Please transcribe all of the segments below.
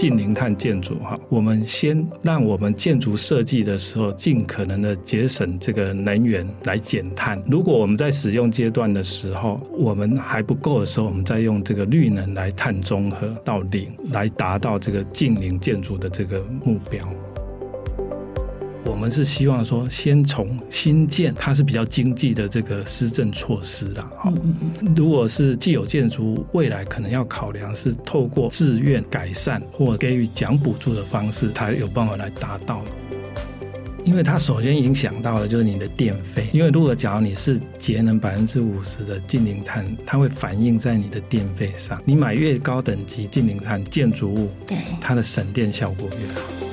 近零碳建筑哈，我们先让我们建筑设计的时候尽可能的节省这个能源来减碳。如果我们在使用阶段的时候，我们还不够的时候，我们再用这个绿能来碳中和到零，来达到这个近零建筑的这个目标。我们是希望说，先从新建，它是比较经济的这个施政措施啦。哈，如果是既有建筑，未来可能要考量是透过自愿改善或给予奖补助的方式，才有办法来达到。因为它首先影响到的就是你的电费，因为如果假如你是节能百分之五十的近零碳，它会反映在你的电费上。你买越高等级近零碳建筑物，对它的省电效果越好。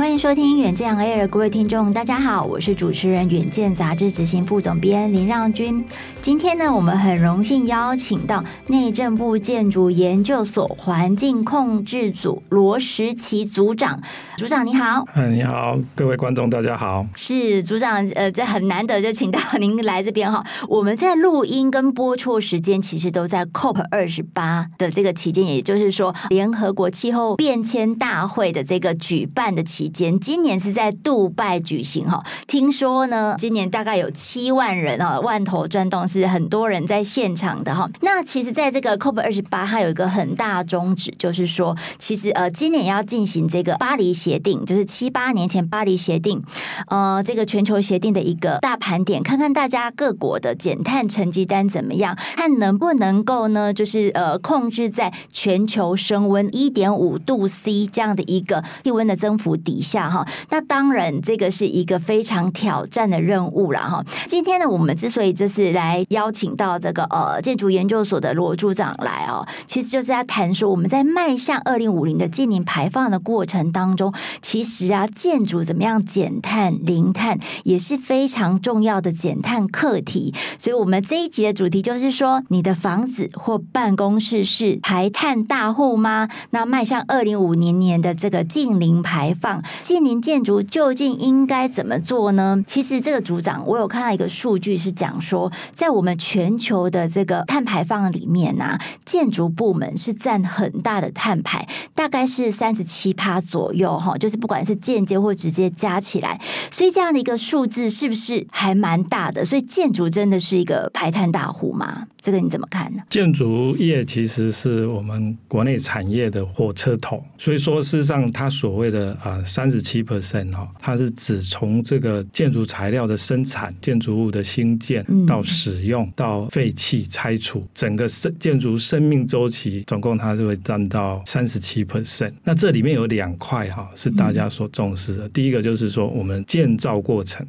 欢迎收听《远见 Air》，各位听众，大家好，我是主持人《远见》杂志执行副总编林让君。今天呢，我们很荣幸邀请到内政部建筑研究所环境控制组罗时齐组长。组长你好，嗯，你好，各位观众大家好。是组长，呃，这很难得就请到您来这边哈。我们在录音跟播出时间其实都在 COP 二十八的这个期间，也就是说联合国气候变迁大会的这个举办的期间。今年是在杜拜举行哈，听说呢，今年大概有七万人哈，万头转动，是很多人在现场的哈。那其实，在这个 COP 二十八，它有一个很大宗旨，就是说，其实呃，今年要进行这个巴黎协定，就是七八年前巴黎协定，呃，这个全球协定的一个大盘点，看看大家各国的减碳成绩单怎么样，看能不能够呢，就是呃，控制在全球升温一点五度 C 这样的一个气温的增幅底一下哈。那当然，这个是一个非常挑战的任务了哈。今天呢，我们之所以就是来邀请到这个呃建筑研究所的罗组长来哦，其实就是要谈说我们在迈向二零五零的净零排放的过程当中，其实啊，建筑怎么样减碳、零碳也是非常重要的减碳课题。所以，我们这一集的主题就是说，你的房子或办公室是排碳大户吗？那迈向二零五零年的这个净零排放，净零建筑究竟应该怎么做呢？其实，这个组长，我有看到一个数据是讲说，在我们全球的这个碳排放里面呢、建筑部门是占很大的碳排，大概是三十七趴左右哈，就是不管是间接或直接加起来，所以这样的一个数字是不是还蛮大的？所以建筑真的是一个排碳大户吗？这个你怎么看呢？建筑业其实是我们国内产业的火车头，所以说事实上，它所谓的啊三十七 percent 哈，它是指从这个建筑材料的生产、建筑物的兴建到使用到废弃拆除，整个生建筑生命周期，总共它就会占到三十七 percent。那这里面有两块哈，是大家所重视的。第一个就是说我们建造过程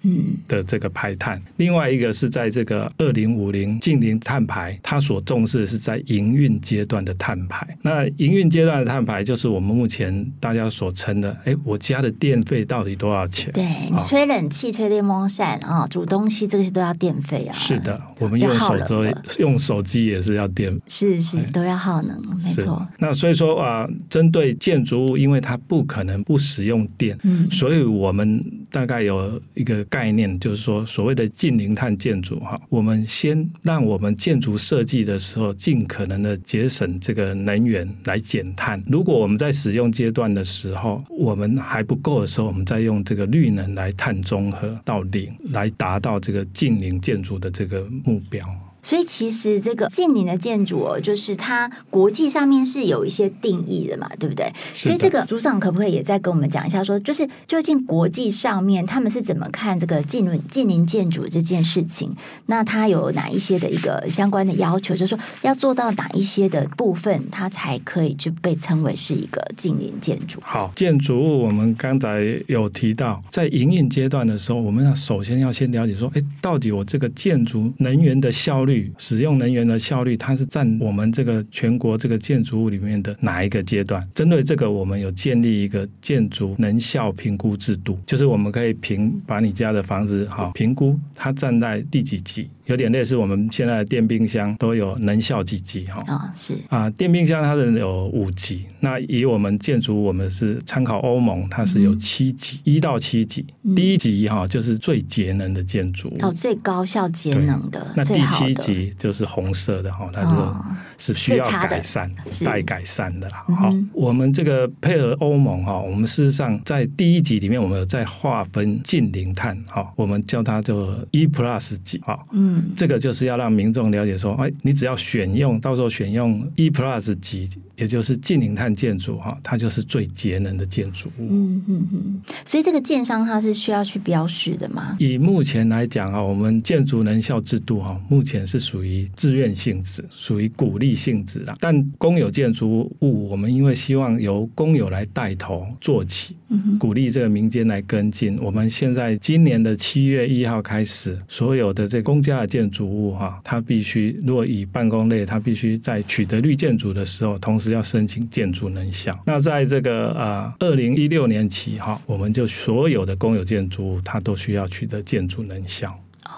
的这个排碳，另外一个是在这个二零五零近零碳排。它所重视的是在营运阶段的碳排。那营运阶段的碳排，就是我们目前大家所称的，哎，我家的电费到底多少钱？对，你吹冷气、吹电风扇啊、煮东西，这些都要电费啊。是的，我们用手机用手机也是要电，是是都要耗能，没错。那所以说啊，针对建筑物，因为它不可能不使用电，嗯，所以我们大概有一个概念，就是说所谓的近零碳建筑哈，我们先让我们建筑设计的时候，尽可能的节省这个能源来减碳。如果我们在使用阶段的时候，我们还不够的时候，我们再用这个绿能来碳中和到零，来达到这个近零建筑的这个目标。所以其实这个近邻的建筑哦，就是它国际上面是有一些定义的嘛，对不对？所以这个组长可不可以也再跟我们讲一下说，说就是究竟国际上面他们是怎么看这个近邻近邻建筑这件事情？那它有哪一些的一个相关的要求？就是说要做到哪一些的部分，它才可以就被称为是一个近邻建筑？好，建筑物我们刚才有提到，在营运阶段的时候，我们要首先要先了解说，哎，到底我这个建筑能源的效率。使用能源的效率，它是占我们这个全国这个建筑物里面的哪一个阶段？针对这个，我们有建立一个建筑能效评估制度，就是我们可以评把你家的房子好评估，它站在第几级。有点类似我们现在的电冰箱都有能效几级哈？啊，是啊，电冰箱它是有五级。那以我们建筑，我们是参考欧盟，它是有七级，一到七级。第一级哈就是最节能的建筑，哦，最高效节能的。那第七级就是红色的哈，它就是需要改善、待改善的啦。好，我们这个配合欧盟哈，我们事实上在第一级里面，我们有在划分近零碳哈，我们叫它做 E Plus 级哈。嗯，这个就是要让民众了解说，哎，你只要选用，到时候选用 E Plus 级，也就是近零碳建筑哈，它就是最节能的建筑物。嗯嗯嗯。所以这个建商它是需要去标示的吗？以目前来讲哈，我们建筑能效制度哈，目前是属于自愿性质，属于鼓励性质的。但公有建筑物，我们因为希望由公有来带头做起，鼓励这个民间来跟进。我们现在今年的七月一号开始，所有的这公家的建筑物哈，它必须若以办公类，它必须在取得绿建筑的时候，同时要申请建筑能效。那在这个呃，二零一六年起哈，我们就所有的公有建筑物，它都需要取得建筑能效。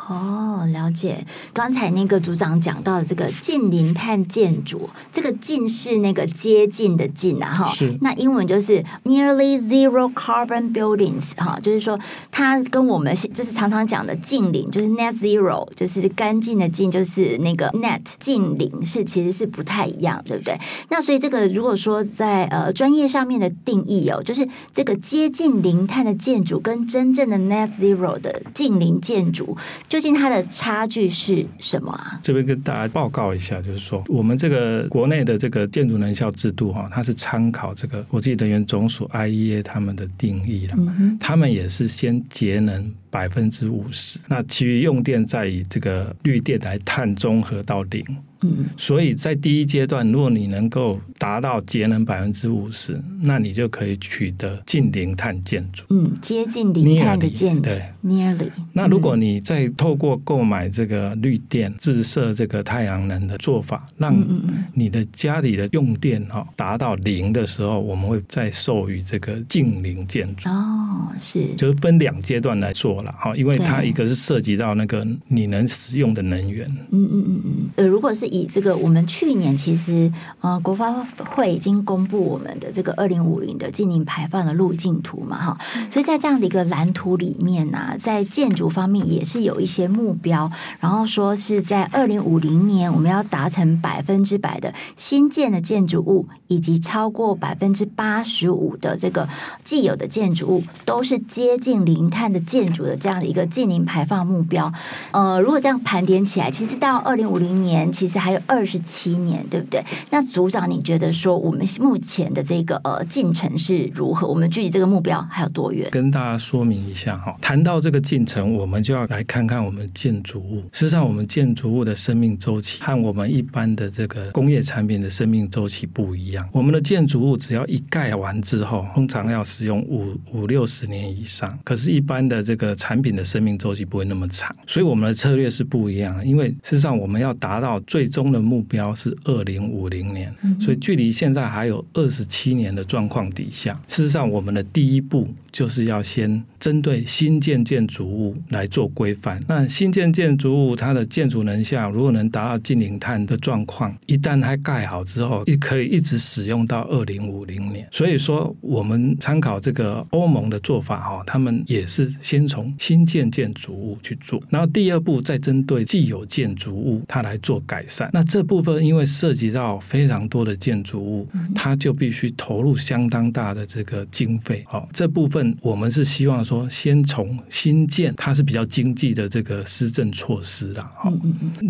哦，了解。刚才那个组长讲到的这个近零碳建筑，这个“近”是那个接近的“近”啊，哈。是。那英文就是 nearly zero carbon buildings，哈，就是说它跟我们就是常常讲的近邻，就是 net zero，就是干净的“净”，就是那个 net 近邻，是其实是不太一样，对不对？那所以这个如果说在呃专业上面的定义哦，就是这个接近零碳的建筑跟真正的 net zero 的近邻建筑。究竟它的差距是什么啊？这边跟大家报告一下，就是说我们这个国内的这个建筑能效制度哈，它是参考这个国际能源总署 IEA 他们的定义了，嗯、他们也是先节能百分之五十，那其余用电再以这个绿电来碳中和到零。嗯，所以在第一阶段，如果你能够达到节能百分之五十，那你就可以取得近零碳建筑。嗯，接近零碳的建筑。对，nearly。那如果你再透过购买这个绿电、自设这个太阳能的做法，让你的家里的用电哈达到零的时候，我们会再授予这个近零建筑。哦，是，就是分两阶段来做了哈，因为它一个是涉及到那个你能使用的能源。嗯嗯嗯嗯。呃，如果是以这个，我们去年其实呃，国发会已经公布我们的这个二零五零的净零排放的路径图嘛，哈，所以在这样的一个蓝图里面呢、啊，在建筑方面也是有一些目标，然后说是在二零五零年我们要达成百分之百的新建的建筑物，以及超过百分之八十五的这个既有的建筑物都是接近零碳的建筑的这样的一个净零排放目标。呃，如果这样盘点起来，其实到二零五零年，其实还有二十七年，对不对？那组长，你觉得说我们目前的这个呃进程是如何？我们距离这个目标还有多远？跟大家说明一下哈，谈到这个进程，我们就要来看看我们建筑物。事实上，我们建筑物的生命周期和我们一般的这个工业产品的生命周期不一样。我们的建筑物只要一盖完之后，通常要使用五五六十年以上。可是，一般的这个产品的生命周期不会那么长，所以我们的策略是不一样的。因为事实上，我们要达到最终的目标是二零五零年，所以距离现在还有二十七年的状况底下，事实上我们的第一步就是要先针对新建建筑物来做规范。那新建建筑物它的建筑能效如果能达到近零碳的状况，一旦它盖好之后，也可以一直使用到二零五零年。所以说，我们参考这个欧盟的做法哈，他们也是先从新建建筑物去做，然后第二步再针对既有建筑物它来做改善。那这部分因为涉及到非常多的建筑物，它就必须投入相当大的这个经费。好，这部分我们是希望说，先从新建，它是比较经济的这个施政措施啦。好，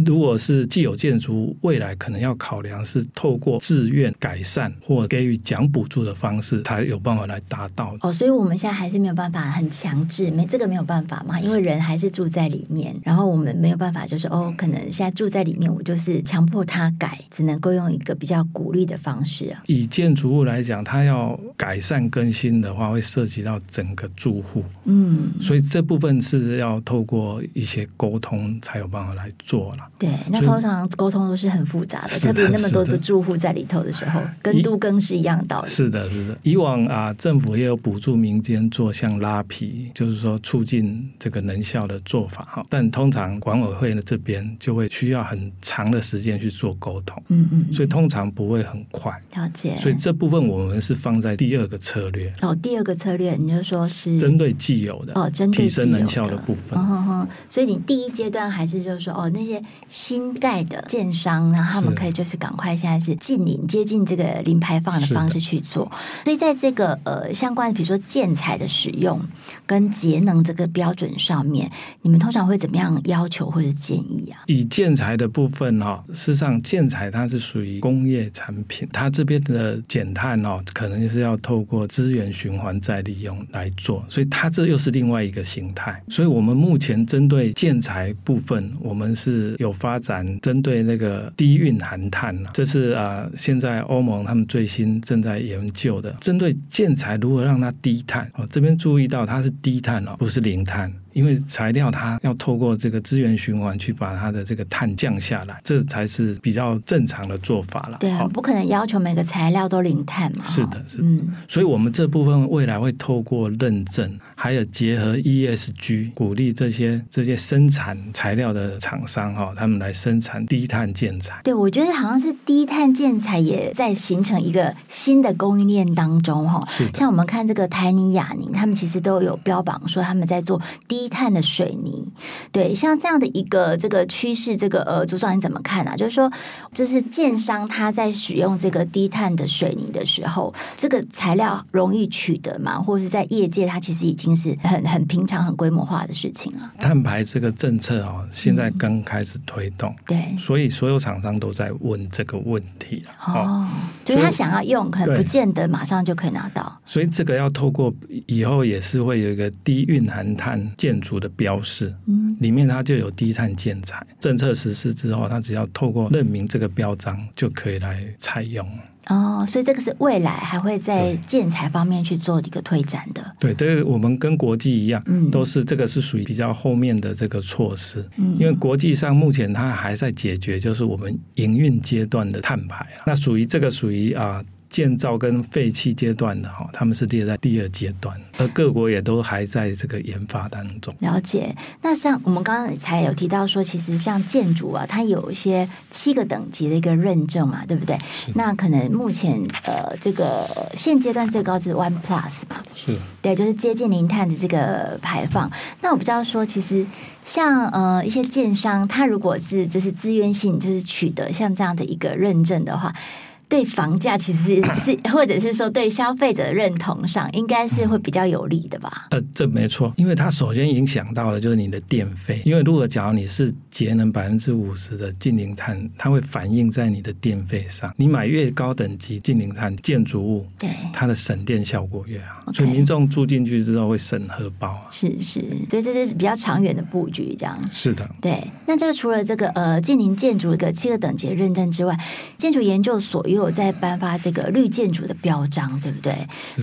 如果是既有建筑物，未来可能要考量是透过自愿改善或给予奖补助的方式，才有办法来达到。哦，所以我们现在还是没有办法很强制，没这个没有办法嘛，因为人还是住在里面，然后我们没有办法就是哦，可能现在住在里面，我就是强迫他改，只能够用一个比较鼓励的方式啊。以建筑物来讲，它要改善更新的话，会涉及到整个住户。嗯，所以这部分是要透过一些沟通才有办法来做了。对，那通常沟通都是很复杂的，的特别那么多的住户在里头的时候，跟都更是一样道理。是的，是的。以往啊，政府也有补助民间做像拉皮，就是说促进进这个能效的做法哈。但通常管委会呢这边就会需要很长的时间去做沟通，嗯嗯，所以通常不会很快。了解。所以这部分我们是放在第二个策略。哦，第二个策略，你就说是针对既有的哦，针对提升能效的部分。哦，所以你第一阶段还是就是说哦，那些新盖的建商，然后他们可以就是赶快现在是近零接近这个零排放的方式去做。所以在这个呃相关的，比如说建材的使用跟节能这个标准上面，你们通常会怎么样要求或者建议啊？以建材的部分哈，事实上建材它是属于工业产品，它这边的减碳哦，可能是要透过资源循环再利用来做，所以它这又是另外一个形态。所以我们目前针对建材部分，我们是有发展针对那个低蕴含碳，这是啊现在欧盟他们最新正在研究的，针对建材如何让它低碳哦，这边注意到它是低碳哦，不是零碳。因为材料它要透过这个资源循环去把它的这个碳降下来，这才是比较正常的做法了。对啊，不可能要求每个材料都零碳嘛。是的，是的。嗯，所以我们这部分未来会透过认证，还有结合 ESG，鼓励这些这些生产材料的厂商哈，他们来生产低碳建材。对，我觉得好像是低碳建材也在形成一个新的供应链当中哈。是。像我们看这个台泥、亚泥，他们其实都有标榜说他们在做低。低碳的水泥，对，像这样的一个这个趋势，这个呃，组长你怎么看啊？就是说，就是建商他在使用这个低碳的水泥的时候，这个材料容易取得吗？或者是在业界，它其实已经是很很平常、很规模化的事情啊？碳排这个政策哦，现在刚开始推动，嗯、对，所以所有厂商都在问这个问题哦，哦，就是他想要用，可能不见得马上就可以拿到。所以这个要透过以后也是会有一个低蕴含碳建。建筑的标示，嗯，里面它就有低碳建材。政策实施之后，它只要透过认明这个标章，就可以来采用。哦，所以这个是未来还会在建材方面去做一个推展的。对，这个我们跟国际一样，嗯，都是这个是属于比较后面的这个措施。嗯，因为国际上目前它还在解决，就是我们营运阶段的碳排啊，那属于这个属于啊。建造跟废弃阶段的哈，他们是列在第二阶段，而各国也都还在这个研发当中。了解。那像我们刚刚才有提到说，其实像建筑啊，它有一些七个等级的一个认证嘛，对不对？那可能目前呃，这个现阶段最高就是 One Plus 嘛，是对，就是接近零碳的这个排放。那我不知道说，其实像呃一些建商，他如果是就是自愿性就是取得像这样的一个认证的话。对房价其实 是，或者是说对消费者的认同上，应该是会比较有利的吧？呃，这没错，因为它首先影响到的就是你的电费。因为如果假如你是节能百分之五十的近零碳，它会反映在你的电费上。你买越高等级近零碳建筑物，对它的省电效果越好。所以民众住进去之后会省荷包啊。是是，所以这是比较长远的布局，这样是的。对，那这个除了这个呃近零建筑一个七个等级认证之外，建筑研究所又有在颁发这个绿建筑的标章，对不对？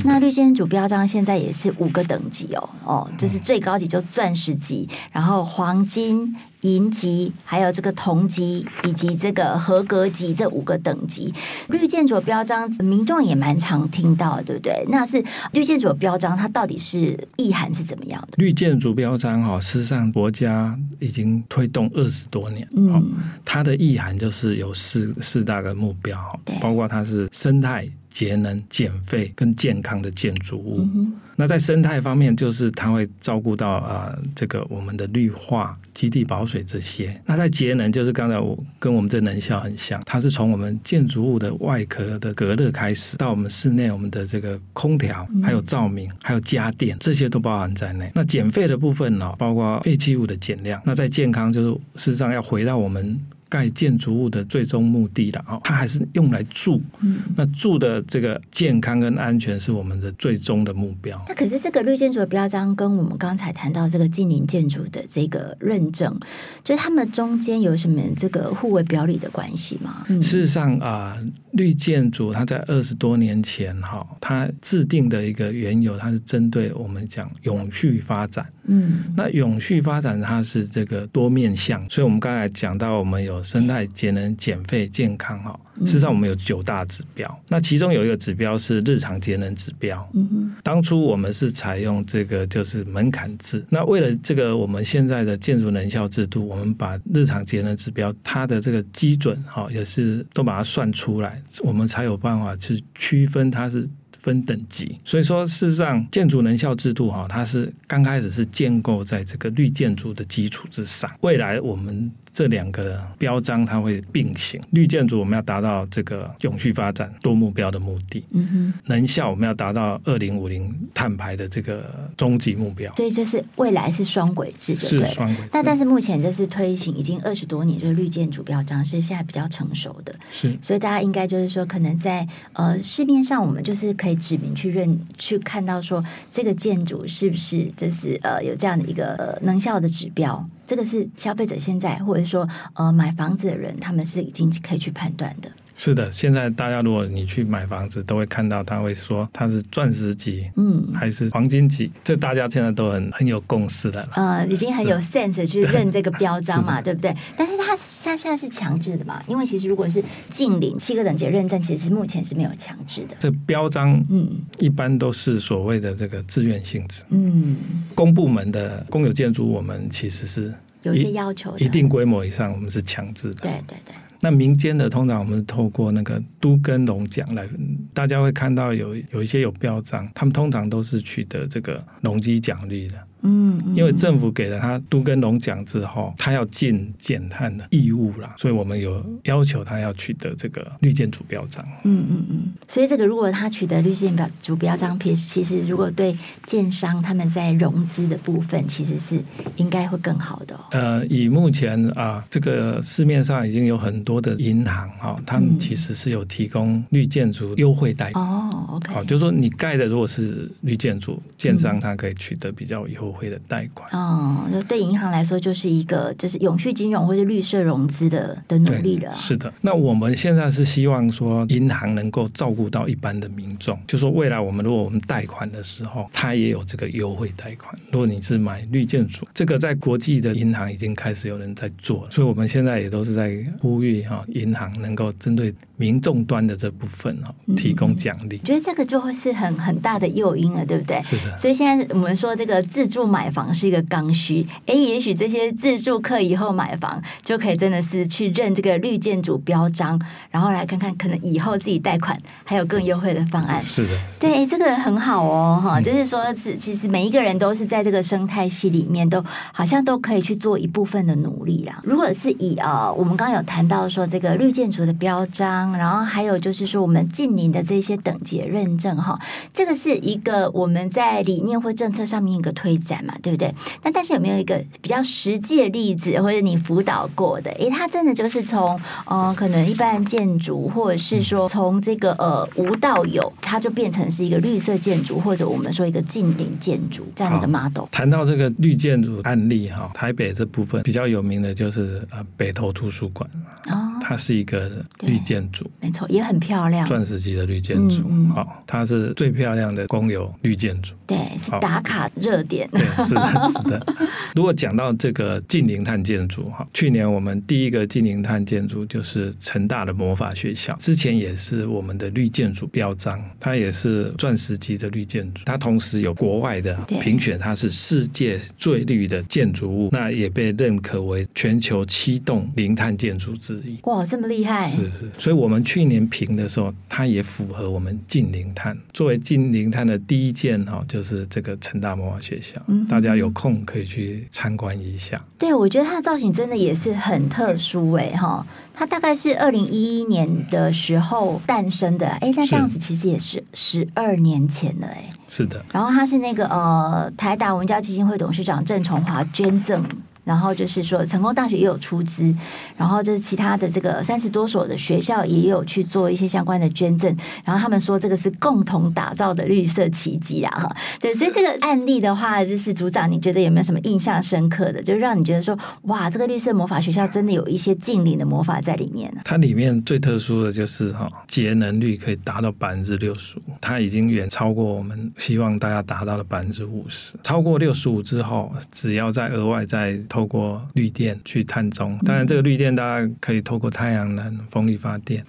那绿建筑标章现在也是五个等级哦，哦，这是最高级就钻石级，然后黄金。银级，还有这个铜级以及这个合格级这五个等级，绿建筑标章，民众也蛮常听到的，对不对？那是绿建筑标章，它到底是意涵是怎么样的？绿建筑标章哈，事实上国家已经推动二十多年，嗯，它的意涵就是有四四大个目标哈，包括它是生态。节能、减废跟健康的建筑物。嗯、那在生态方面，就是它会照顾到啊、呃，这个我们的绿化、基地保水这些。那在节能，就是刚才我跟我们这能效很像，它是从我们建筑物的外壳的隔热开始，到我们室内我们的这个空调、还有照明、还有家电，这些都包含在内。那减废的部分呢，包括废弃物的减量。那在健康，就是事实上要回到我们。盖建筑物的最终目的的哦，它还是用来住。嗯，那住的这个健康跟安全是我们的最终的目标。那可是这个绿建筑的标章跟我们刚才谈到这个近邻建筑的这个认证，就是他们中间有什么这个互为表里的关系吗？嗯、事实上啊、呃，绿建筑它在二十多年前哈，它制定的一个缘由，它是针对我们讲永续发展。嗯，那永续发展它是这个多面向，所以我们刚才讲到，我们有生态、节能、减废、健康哈。事实上，我们有九大指标，那其中有一个指标是日常节能指标。嗯，当初我们是采用这个就是门槛制。那为了这个，我们现在的建筑能效制度，我们把日常节能指标它的这个基准哈，也是都把它算出来，我们才有办法去区分它是分等级。所以说，事实上，建筑能效制度哈，它是刚开始是建构在这个绿建筑的基础之上，未来我们。这两个标章它会并行，绿建筑我们要达到这个永续发展多目标的目的，嗯哼，能效我们要达到二零五零碳排的这个终极目标。所以就是未来是双轨制的，是双轨制。那但是目前就是推行已经二十多年，就是绿建筑标章是现在比较成熟的，是。所以大家应该就是说，可能在呃市面上，我们就是可以指明去认去看到说这个建筑是不是就是呃有这样的一个、呃、能效的指标。这个是消费者现在，或者说呃买房子的人，他们是已经可以去判断的。是的，现在大家如果你去买房子，都会看到他会说他是钻石级，嗯，还是黄金级，这大家现在都很很有共识的了。呃，已经很有 sense 去认这个标章嘛，对不对？但是它它现在是强制的嘛？因为其实如果是近零七个等级认证，其实目前是没有强制的。这标章嗯，一般都是所谓的这个自愿性质。嗯，公部门的公有建筑，我们其实是有一些要求的，一定规模以上，我们是强制的。对对对。那民间的通常我们透过那个都跟龙奖来，大家会看到有有一些有标章，他们通常都是取得这个农机奖励的。嗯，因为政府给了他都跟龙奖之后，他要尽减碳的义务啦，所以我们有要求他要取得这个绿建筑标章。嗯嗯嗯，所以这个如果他取得绿建主标章，其实其实如果对建商他们在融资的部分，其实是应该会更好的哦。呃，以目前啊，这个市面上已经有很多的银行哈，他们其实是有提供绿建筑优惠贷款。哦，OK，好，就是说你盖的如果是绿建筑，建商他可以取得比较优。会的贷款哦，那对银行来说就是一个就是永续金融或者绿色融资的的努力了。是的，那我们现在是希望说银行能够照顾到一般的民众，就说未来我们如果我们贷款的时候，它也有这个优惠贷款。如果你是买绿建筑，这个在国际的银行已经开始有人在做了，所以我们现在也都是在呼吁哈，银行能够针对民众端的这部分哈，提供奖励。我觉得这个就会是很很大的诱因了，对不对？是的。所以现在我们说这个自助。买房是一个刚需，诶，也许这些自住客以后买房就可以真的是去认这个绿建筑标章，然后来看看可能以后自己贷款还有更优惠的方案。是的，对，这个很好哦，哈、嗯，就是说是其实每一个人都是在这个生态系里面，都好像都可以去做一部分的努力啦。如果是以呃，我们刚刚有谈到说这个绿建筑的标章，然后还有就是说我们近邻的这些等级认证，哈，这个是一个我们在理念或政策上面一个推展。嘛，对不对？那但是有没有一个比较实际的例子，或者你辅导过的？诶，他真的就是从呃，可能一般建筑，或者是说从这个呃无到有，它就变成是一个绿色建筑，或者我们说一个近邻建筑这样的一个 model。谈到这个绿建筑案例哈，台北这部分比较有名的就是呃北投图书馆哦，它是一个绿建筑，没错，也很漂亮，钻石级的绿建筑，好、它是最漂亮的公有绿建筑，对，是打卡热点。对是的，是的。如果讲到这个近零碳建筑哈，去年我们第一个近零碳建筑就是成大的魔法学校，之前也是我们的绿建筑标章，它也是钻石级的绿建筑，它同时有国外的评选，它是世界最绿的建筑物，那也被认可为全球七栋零碳建筑之一。哇，这么厉害！是是，所以我们去年评的时候，它也符合我们近零碳。作为近零碳的第一件哈，就是这个成大魔法学校。大家有空可以去参观一下。对，我觉得它的造型真的也是很特殊哎哈，它大概是二零一一年的时候诞生的，哎，那这样子其实也是十二年前了哎。是的。然后它是那个呃台达文教基金会董事长郑崇华捐赠然后就是说成功大学也有出资，然后就是其他的这个三十多所的学校也有去做一些相关的捐赠，然后他们说这个是共同打造的绿色奇迹啊！哈，对，所以这个案例的话，就是组长，你觉得有没有什么印象深刻的，就让你觉得说，哇，这个绿色魔法学校真的有一些净零的魔法在里面？它里面最特殊的就是哈，节能率可以达到百分之六十五，它已经远超过我们希望大家达到的百分之五十，超过六十五之后，只要再额外再透过绿电去碳中，当然这个绿电大家可以透过太阳能、风力发电，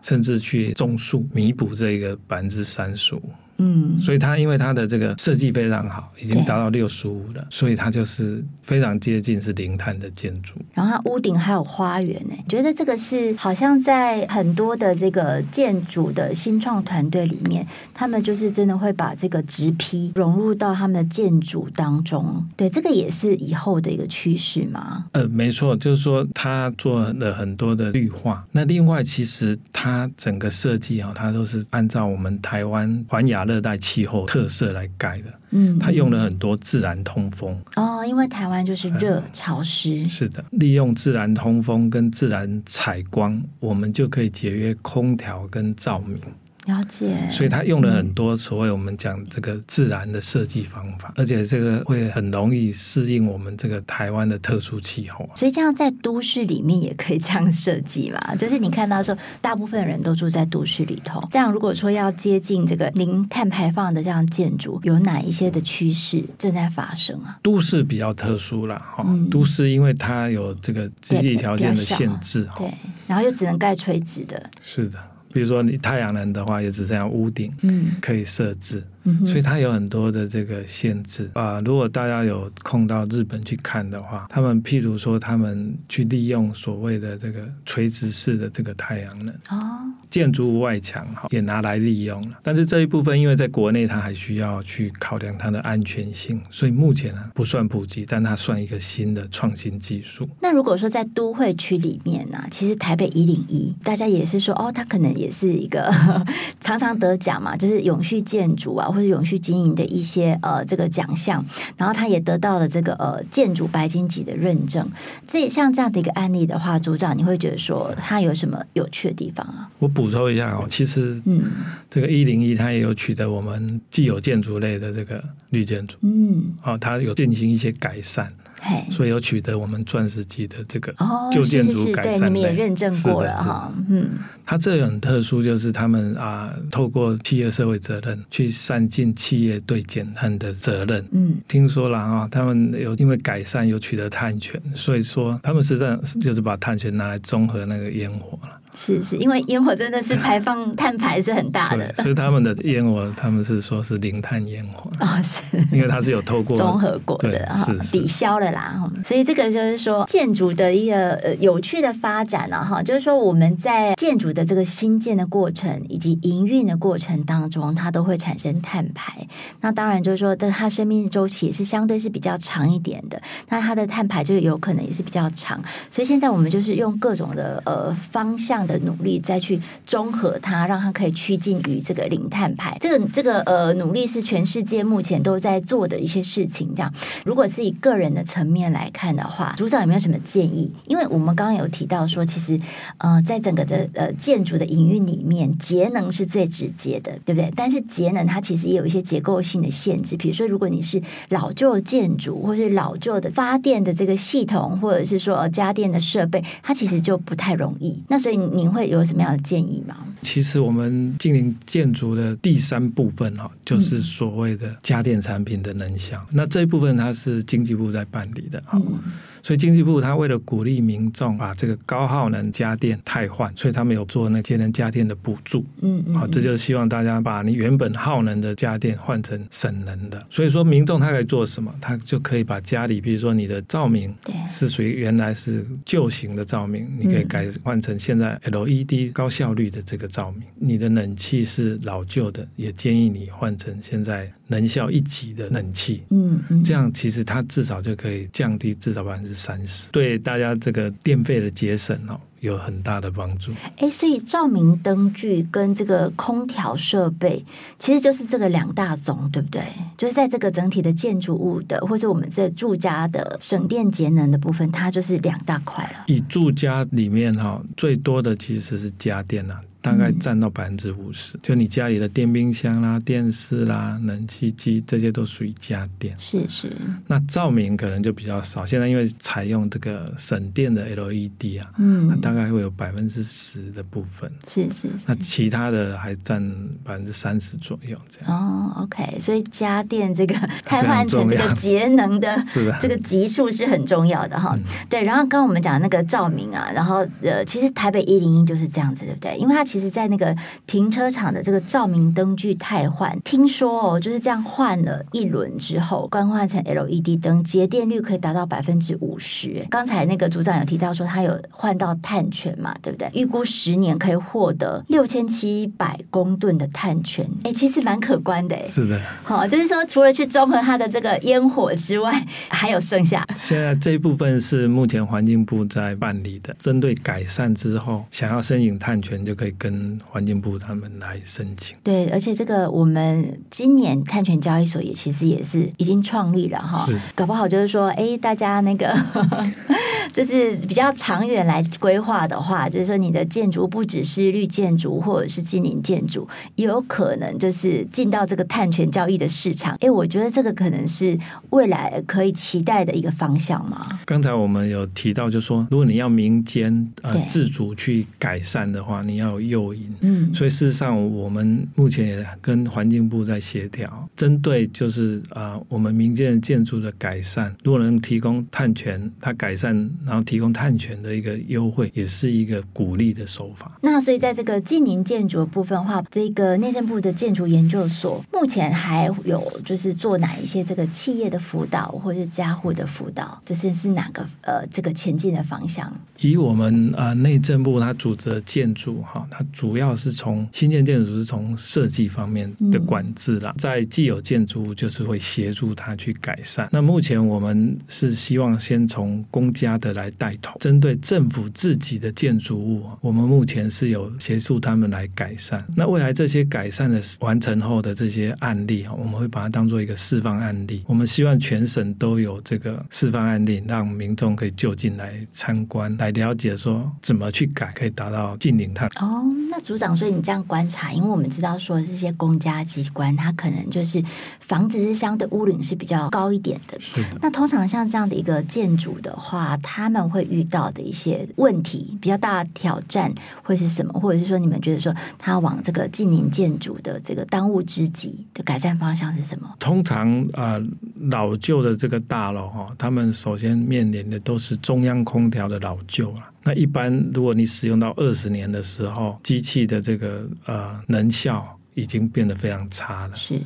甚至去种树弥补这个百分之三十五。嗯，所以它因为它的这个设计非常好，已经达到六十五了，所以它就是非常接近是零碳的建筑。然后它屋顶还有花园呢，觉得这个是好像在很多的这个建筑的新创团队里面，他们就是真的会把这个植批融入到他们的建筑当中。对，这个也是以后的一个趋势吗？呃，没错，就是说他做了很多的绿化。那另外，其实它整个设计啊，它都是按照我们台湾环亚热带气候特色来改的，嗯，它用了很多自然通风。哦，因为台湾就是热、嗯、潮湿，是的，利用自然通风跟自然采光，我们就可以节约空调跟照明。了解，所以他用了很多所谓我们讲这个自然的设计方法，而且这个会很容易适应我们这个台湾的特殊气候。所以这样在都市里面也可以这样设计嘛？就是你看到说，大部分人都住在都市里头，这样如果说要接近这个零碳排放的这样建筑，有哪一些的趋势正在发生啊？都市比较特殊啦，哈、嗯，都市因为它有这个经济条件的限制，对，然后又只能盖垂直的，是的。比如说你太阳能的话，也只剩下屋顶可以设置。所以它有很多的这个限制啊。如果大家有空到日本去看的话，他们譬如说，他们去利用所谓的这个垂直式的这个太阳能哦，建筑物外墙哈也拿来利用了。但是这一部分因为在国内它还需要去考量它的安全性，所以目前呢不算普及，但它算一个新的创新技术。那如果说在都会区里面呢，其实台北一零一大家也是说哦，它可能也是一个 常常得奖嘛，就是永续建筑啊。或者永续经营的一些呃这个奖项，然后他也得到了这个呃建筑白金级的认证。这像这样的一个案例的话，组长你会觉得说它有什么有趣的地方啊？我补充一下哦，其实嗯，这个一零一它也有取得我们既有建筑类的这个绿建筑，嗯，哦，它有进行一些改善。所以有取得我们钻石级的这个旧建筑改善，对，你们也认证过了哈。嗯，它这个很特殊，就是他们啊，透过企业社会责任去善尽企业对减碳的责任。嗯，听说了啊，他们有因为改善有取得碳权，所以说他们实际上就是把碳权拿来综合那个烟火了。是是，因为烟火真的是排放 碳排是很大的，所以他们的烟火他们是说是零碳烟火。啊、哦，是。因为它是有透过综合过的，哈，抵消了啦，所以这个就是说建筑的一个呃有趣的发展了哈，就是说我们在建筑的这个新建的过程以及营运的过程当中，它都会产生碳排，那当然就是说，它生命周期也是相对是比较长一点的，那它的碳排就有可能也是比较长，所以现在我们就是用各种的呃方向。的努力再去综合它，让它可以趋近于这个零碳排。这个这个呃努力是全世界目前都在做的一些事情。这样，如果是以个人的层面来看的话，组长有没有什么建议？因为我们刚刚有提到说，其实呃在整个的呃建筑的营运里面，节能是最直接的，对不对？但是节能它其实也有一些结构性的限制，比如说如果你是老旧建筑，或是老旧的发电的这个系统，或者是说家电的设备，它其实就不太容易。那所以你。您会有什么样的建议吗？其实我们近邻建筑的第三部分哈，就是所谓的家电产品的能效。嗯、那这一部分它是经济部在办理的哈。嗯所以经济部他为了鼓励民众把这个高耗能家电汰换，所以他们有做那节能家电的补助。嗯嗯，好，这就是希望大家把你原本耗能的家电换成省能的。所以说民众他可以做什么？他就可以把家里，比如说你的照明是属于原来是旧型的照明，你可以改换成现在 LED 高效率的这个照明。你的冷气是老旧的，也建议你换成现在能效一级的冷气。嗯嗯，这样其实它至少就可以降低至少百分之三十，对大家这个电费的节省哦，有很大的帮助。哎，所以照明灯具跟这个空调设备，其实就是这个两大宗，对不对？就是在这个整体的建筑物的，或者我们这住家的省电节能的部分，它就是两大块了。以住家里面哈，最多的其实是家电啊。大概占到百分之五十，就你家里的电冰箱啦、电视啦、冷气机这些都属于家电。是是。那照明可能就比较少，现在因为采用这个省电的 LED 啊，嗯，那大概会有百分之十的部分。是是，是。那其他的还占百分之三十左右这样。哦，OK，所以家电这个 汰换成这个节能的，是的，这个级数是很重要的哈。对，然后刚刚我们讲那个照明啊，然后呃，其实台北一零一就是这样子，对不对？因为它。其实，在那个停车场的这个照明灯具汰换，听说哦，就是这样换了一轮之后，更换成 LED 灯，节电率可以达到百分之五十。刚才那个组长有提到说，他有换到碳权嘛，对不对？预估十年可以获得六千七百公吨的碳权，哎，其实蛮可观的。是的，好，就是说，除了去综合它的这个烟火之外，还有剩下。现在这一部分是目前环境部在办理的，针对改善之后，想要申请碳权就可以。跟环境部他们来申请，对，而且这个我们今年碳权交易所也其实也是已经创立了哈，搞不好就是说，哎，大家那个 就是比较长远来规划的话，就是说你的建筑不只是绿建筑或者是近邻建筑，也有可能就是进到这个碳权交易的市场。哎，我觉得这个可能是未来可以期待的一个方向嘛。刚才我们有提到，就是说如果你要民间呃自主去改善的话，你要有。诱因，嗯，所以事实上，我们目前也跟环境部在协调，针对就是啊、呃，我们民间的建筑的改善，如果能提供碳权，它改善，然后提供碳权的一个优惠，也是一个鼓励的手法。那所以在这个近邻建筑的部分的话，这个内政部的建筑研究所目前还有就是做哪一些这个企业的辅导，或是家户的辅导，就是是哪个呃这个前进的方向？以我们啊、呃、内政部它主责建筑哈，它主要是从新建建筑是从设计方面的管制啦，在既有建筑就是会协助它去改善。那目前我们是希望先从公家的来带头，针对政府自己的建筑物，我们目前是有协助他们来改善。那未来这些改善的完成后的这些案例，我们会把它当做一个示范案例。我们希望全省都有这个示范案例，让民众可以就近来参观来。了解说怎么去改可以达到近零碳哦。那组长，所以你这样观察，因为我们知道说这些公家机关，它可能就是房子是相对屋顶是比较高一点的。是的。那通常像这样的一个建筑的话，他们会遇到的一些问题，比较大的挑战会是什么？或者是说，你们觉得说他往这个近邻建筑的这个当务之急的改善方向是什么？通常啊、呃，老旧的这个大楼哈，他们首先面临的都是中央空调的老旧了。那一般，如果你使用到二十年的时候，机器的这个呃能效已经变得非常差了，是，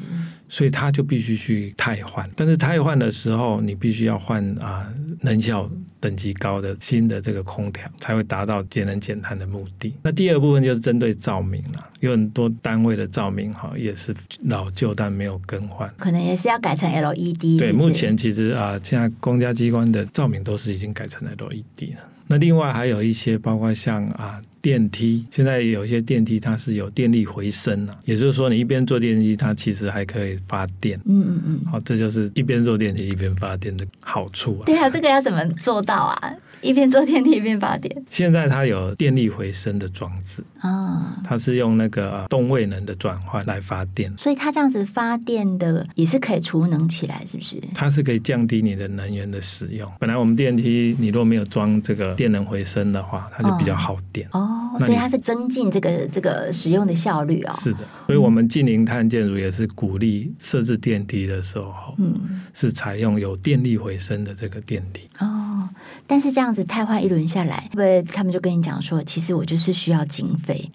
所以它就必须去汰换。但是汰换的时候，你必须要换啊、呃、能效等级高的新的这个空调，才会达到节能减碳的目的。那第二部分就是针对照明了，有很多单位的照明哈也是老旧，但没有更换，可能也是要改成 LED。对，目前其实啊、呃，现在公家机关的照明都是已经改成 LED 了。那另外还有一些，包括像啊电梯，现在有一些电梯它是有电力回升啊，也就是说你一边坐电梯，它其实还可以发电。嗯嗯嗯，好，这就是一边坐电梯一边发电的好处啊。对啊，这个要怎么做到啊？一边坐电梯一边发电。现在它有电力回升的装置啊，它是用那个动位能的转换来发电，所以它这样子发电的也是可以储能起来，是不是？它是可以降低你的能源的使用。本来我们电梯你如果没有装这个电能回升的话，它就比较耗电哦，所以它是增进这个这个使用的效率啊、哦。是的，所以我们近零碳建筑也是鼓励设置电梯的时候，嗯，是采用有电力回升的这个电梯哦。但是这样子太换一轮下来，会不会他们就跟你讲说，其实我就是需要经费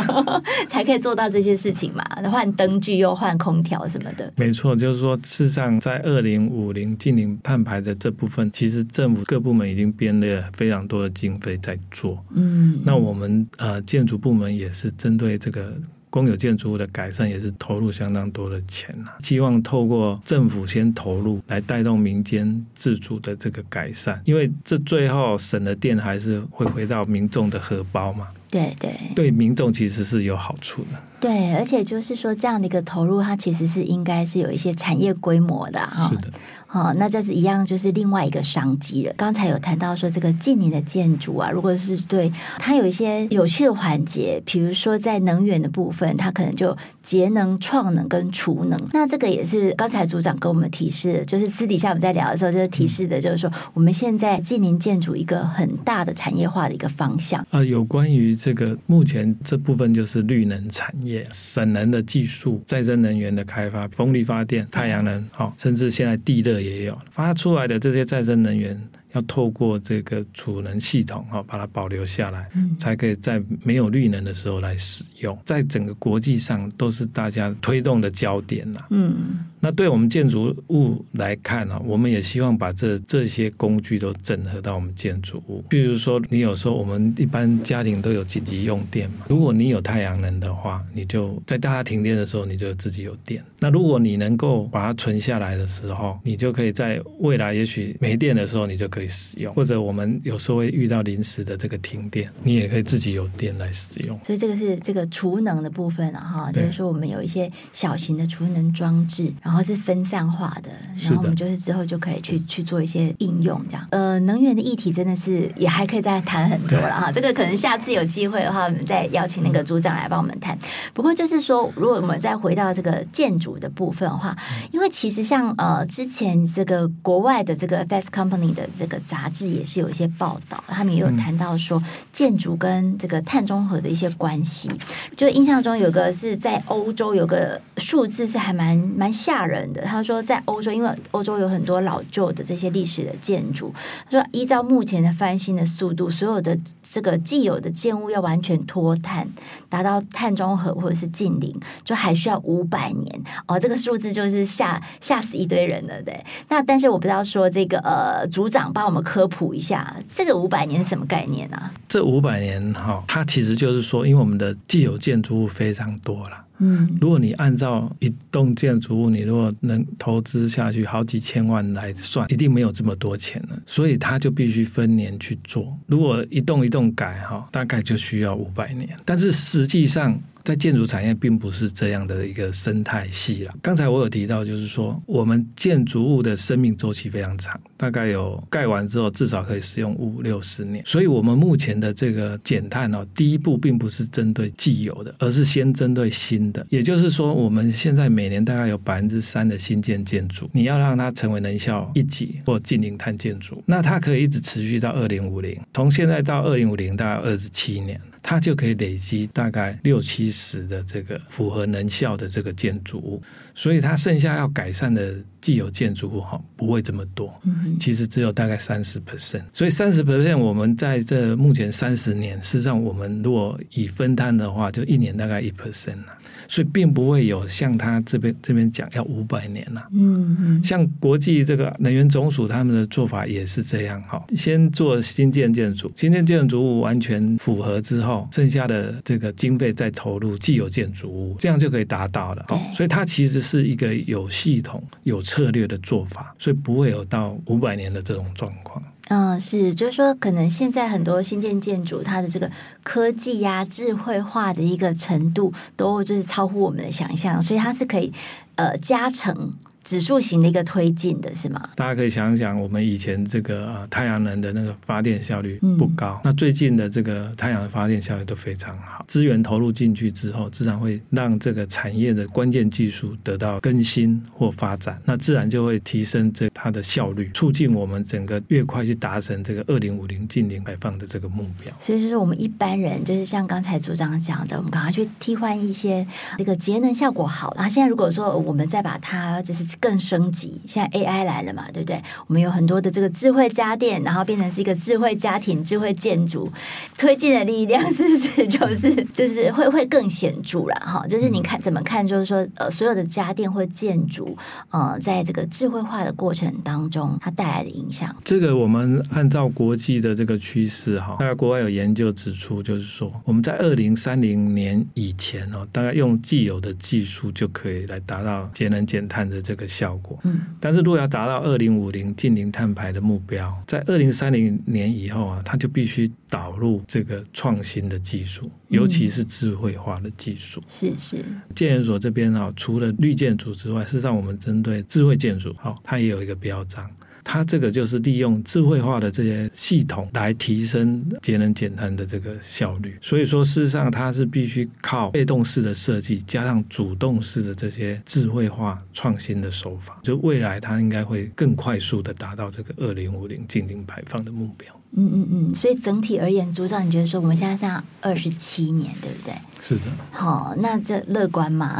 才可以做到这些事情嘛？换灯具又换空调什么的。没错，就是说，事实上在二零五零近零碳排的这部分，其实政府各部门已经编了非常多的经费在做。嗯，那我们呃建筑部门也是针对这个。公有建筑物的改善也是投入相当多的钱啊。希望透过政府先投入，来带动民间自主的这个改善，因为这最后省的电还是会回到民众的荷包嘛。对对，对民众其实是有好处的。对，而且就是说这样的一个投入，它其实是应该是有一些产业规模的哈。是的。好，那这是一样，就是另外一个商机了。刚才有谈到说，这个近邻的建筑啊，如果是对它有一些有趣的环节，比如说在能源的部分，它可能就节能、创能跟储能。那这个也是刚才组长跟我们提示的，就是私底下我们在聊的时候，就是提示的，就是说我们现在近邻建筑一个很大的产业化的一个方向。啊、呃，有关于这个目前这部分就是绿能产业、省能的技术、再生能源的开发、风力发电、太阳能，好、甚至现在地热。也有发出来的这些再生能源，要透过这个储能系统哈，把它保留下来，才可以在没有绿能的时候来使用。在整个国际上都是大家推动的焦点呐。嗯，那对我们建筑物来看呢，我们也希望把这这些工具都整合到我们建筑物。比如说，你有时候我们一般家庭都有紧急用电嘛，如果你有太阳能的话，你就在大家停电的时候，你就自己有电。那如果你能够把它存下来的时候，你就可以在未来也许没电的时候，你就可以。使用，或者我们有时候会遇到临时的这个停电，你也可以自己有电来使用。所以这个是这个储能的部分了哈，就是说我们有一些小型的储能装置，然后是分散化的，然后我们就是之后就可以去去做一些应用这样。呃，能源的议题真的是也还可以再谈很多了哈，这个可能下次有机会的话，我们再邀请那个组长来帮我们谈。不过就是说，如果我们再回到这个建筑的部分的话，因为其实像呃之前这个国外的这个 Fast Company 的这个。杂志也是有一些报道，他们也有谈到说建筑跟这个碳中和的一些关系。就印象中有个是在欧洲有个数字是还蛮蛮吓人的。他说在欧洲，因为欧洲有很多老旧的这些历史的建筑，他说依照目前的翻新的速度，所有的这个既有的建物要完全脱碳，达到碳中和或者是净零，就还需要五百年哦。这个数字就是吓吓死一堆人了，对。那但是我不知道说这个呃组长帮我们。我们科普一下，这个五百年是什么概念呢？啊？这五百年哈，它其实就是说，因为我们的既有建筑物非常多了。嗯，如果你按照一栋建筑物，你如果能投资下去好几千万来算，一定没有这么多钱了。所以它就必须分年去做。如果一栋一栋改哈，大概就需要五百年。但是实际上，在建筑产业并不是这样的一个生态系了。刚才我有提到，就是说我们建筑物的生命周期非常长，大概有盖完之后至少可以使用五六十年。所以，我们目前的这个减碳哦，第一步并不是针对既有的，而是先针对新的。也就是说，我们现在每年大概有百分之三的新建建筑，你要让它成为能效一级或近零碳建筑，那它可以一直持续到二零五零，从现在到二零五零大概二十七年。它就可以累积大概六七十的这个符合能效的这个建筑物，所以它剩下要改善的既有建筑物哈不会这么多，其实只有大概三十 percent。所以三十 percent 我们在这目前三十年，事实上我们如果以分摊的话，就一年大概一 percent 了。所以并不会有像他这边这边讲要五百年呐，嗯嗯，像国际这个能源总署他们的做法也是这样哈，先做新建建筑，新建建筑物完全符合之后，剩下的这个经费再投入既有建筑物，这样就可以达到了。所以它其实是一个有系统、有策略的做法，所以不会有到五百年的这种状况。嗯，是，就是说，可能现在很多新建建筑，它的这个科技呀、智慧化的一个程度，都就是超乎我们的想象，所以它是可以呃加成。指数型的一个推进的是吗？大家可以想想，我们以前这个啊太阳能的那个发电效率不高，嗯、那最近的这个太阳能发电效率都非常好。资源投入进去之后，自然会让这个产业的关键技术得到更新或发展，那自然就会提升这它的效率，促进我们整个越快去达成这个二零五零近零排放的这个目标。所以就是，我们一般人就是像刚才组长讲的，我们赶快去替换一些这个节能效果好。然后现在如果说我们再把它就是。更升级。现在 AI 来了嘛，对不对？我们有很多的这个智慧家电，然后变成是一个智慧家庭、智慧建筑推进的力量，是不是就是就是会会更显著了哈？就是你看怎么看，就是说呃，所有的家电或建筑呃，在这个智慧化的过程当中，它带来的影响。这个我们按照国际的这个趋势哈，大概国外有研究指出，就是说我们在二零三零年以前哦，大概用既有的技术就可以来达到节能减碳的这个效果。嗯，但是如果要达到二零五零近零碳排的目标，在二零三零年以后啊，它就必须导入这个创新的技术，尤其是智慧化的技术。是是，建研所这边啊，除了绿建筑之外，事实上我们针对智慧建筑，好，它也有一个标章。它这个就是利用智慧化的这些系统来提升节能减碳的这个效率，所以说事实上它是必须靠被动式的设计加上主动式的这些智慧化创新的手法，就未来它应该会更快速的达到这个二零五零净零排放的目标。嗯嗯嗯，所以整体而言，组长，你觉得说我们现在上二十七年，对不对？是的。好，那这乐观吗？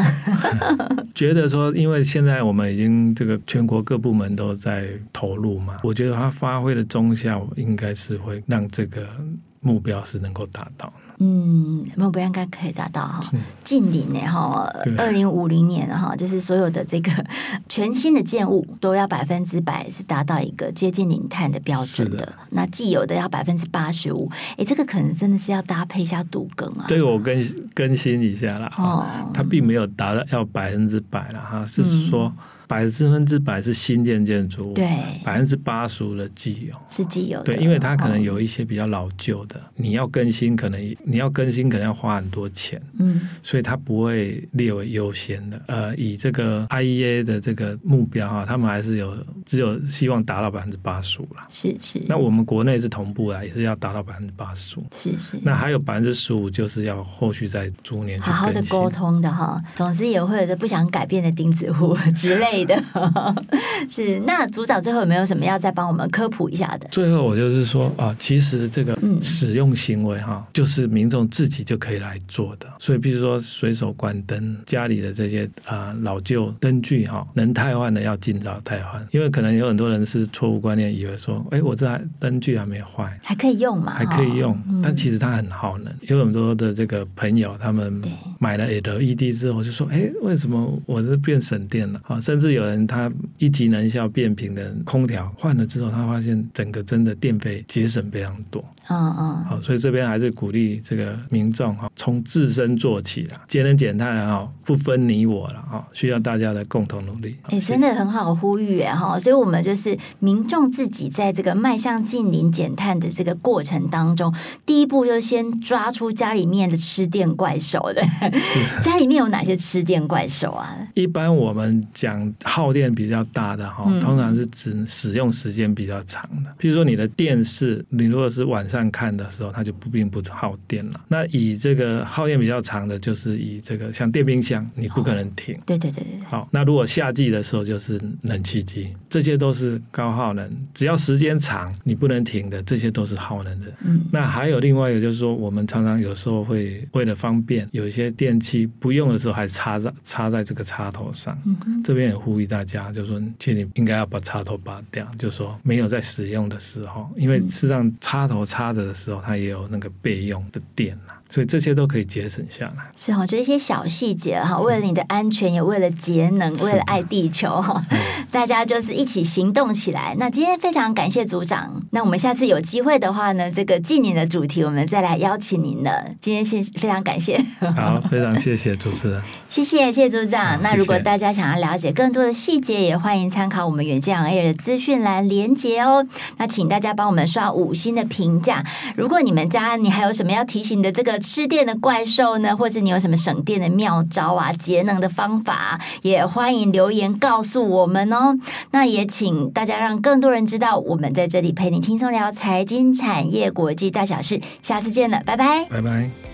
觉得说，因为现在我们已经这个全国各部门都在投入嘛，我觉得它发挥的中效应该是会让这个目标是能够达到。嗯，目标应该可以达到哈，近零年哈，二零五零年哈，就是所有的这个全新的建物都要百分之百是达到一个接近零碳的标准的。的那既有的要百分之八十五，哎，这个可能真的是要搭配一下都更啊。这个我更更新一下啦哦，它并没有达到要百分之百了哈，是说。嗯百分之百是新建建筑物，对，百分之八十五的既有是既有的，对，因为它可能有一些比较老旧的，你要更新，可能你要更新，可能要花很多钱，嗯，所以它不会列为优先的。呃，以这个 IEA 的这个目标哈，他们还是有只有希望达到百分之八十五了，是是。那我们国内是同步啦，也是要达到百分之八十五，是是。那还有百分之十五，就是要后续在逐年好好的沟通的哈，总之也会有着不想改变的钉子户之类。的 是，那组长最后有没有什么要再帮我们科普一下的？最后我就是说啊，其实这个使用行为哈，就是民众自己就可以来做的。所以，比如说随手关灯，家里的这些啊老旧灯具哈，能汰换的要尽早汰换，因为可能有很多人是错误观念，以为说，哎，我这台灯具还没坏，还可以用嘛，还可以用，但其实它很耗能。有很多的这个朋友，他们买了 LED 之后就说，哎，为什么我这变省电了？啊，甚至。有人他一级能效变频的空调换了之后，他发现整个真的电费节省非常多。嗯嗯，好，所以这边还是鼓励这个民众哈，从自身做起啦，节能减碳哈，不分你我了哈，需要大家的共同努力。哎，真的很好呼吁哎哈，所以我们就是民众自己在这个迈向近零减碳的这个过程当中，第一步就先抓出家里面的吃电怪兽的。家里面有哪些吃电怪兽啊？一般我们讲。耗电比较大的哈，通常是指使用时间比较长的。譬如说你的电视，你如果是晚上看的时候，它就不并不耗电了。那以这个耗电比较长的，就是以这个像电冰箱，你不可能停。对对对对。好，那如果夏季的时候就是冷气机，这些都是高耗能，只要时间长你不能停的，这些都是耗能的。嗯。那还有另外一个就是说，我们常常有时候会为了方便，有一些电器不用的时候还插在插在这个插头上。嗯。这边也。呼吁大家，就是说，其实你应该要把插头拔掉，就是说，没有在使用的时候，因为事实上插头插着的时候，它也有那个备用的电。所以这些都可以节省下来，是哈，就一些小细节哈，为了你的安全，也为了节能，为了爱地球哈，大家就是一起行动起来。那今天非常感谢组长，那我们下次有机会的话呢，这个纪念的主题，我们再来邀请您了。今天谢非常感谢，好，非常谢谢主持人，谢谢谢谢组长。那如果大家想要了解更多的细节，也欢迎参考我们远见 air 的资讯栏连接哦。那请大家帮我们刷五星的评价。如果你们家你还有什么要提醒的这个。吃电的怪兽呢，或者你有什么省电的妙招啊、节能的方法，也欢迎留言告诉我们哦。那也请大家让更多人知道，我们在这里陪你轻松聊财经、产业、国际大小事。下次见了，拜拜，拜拜。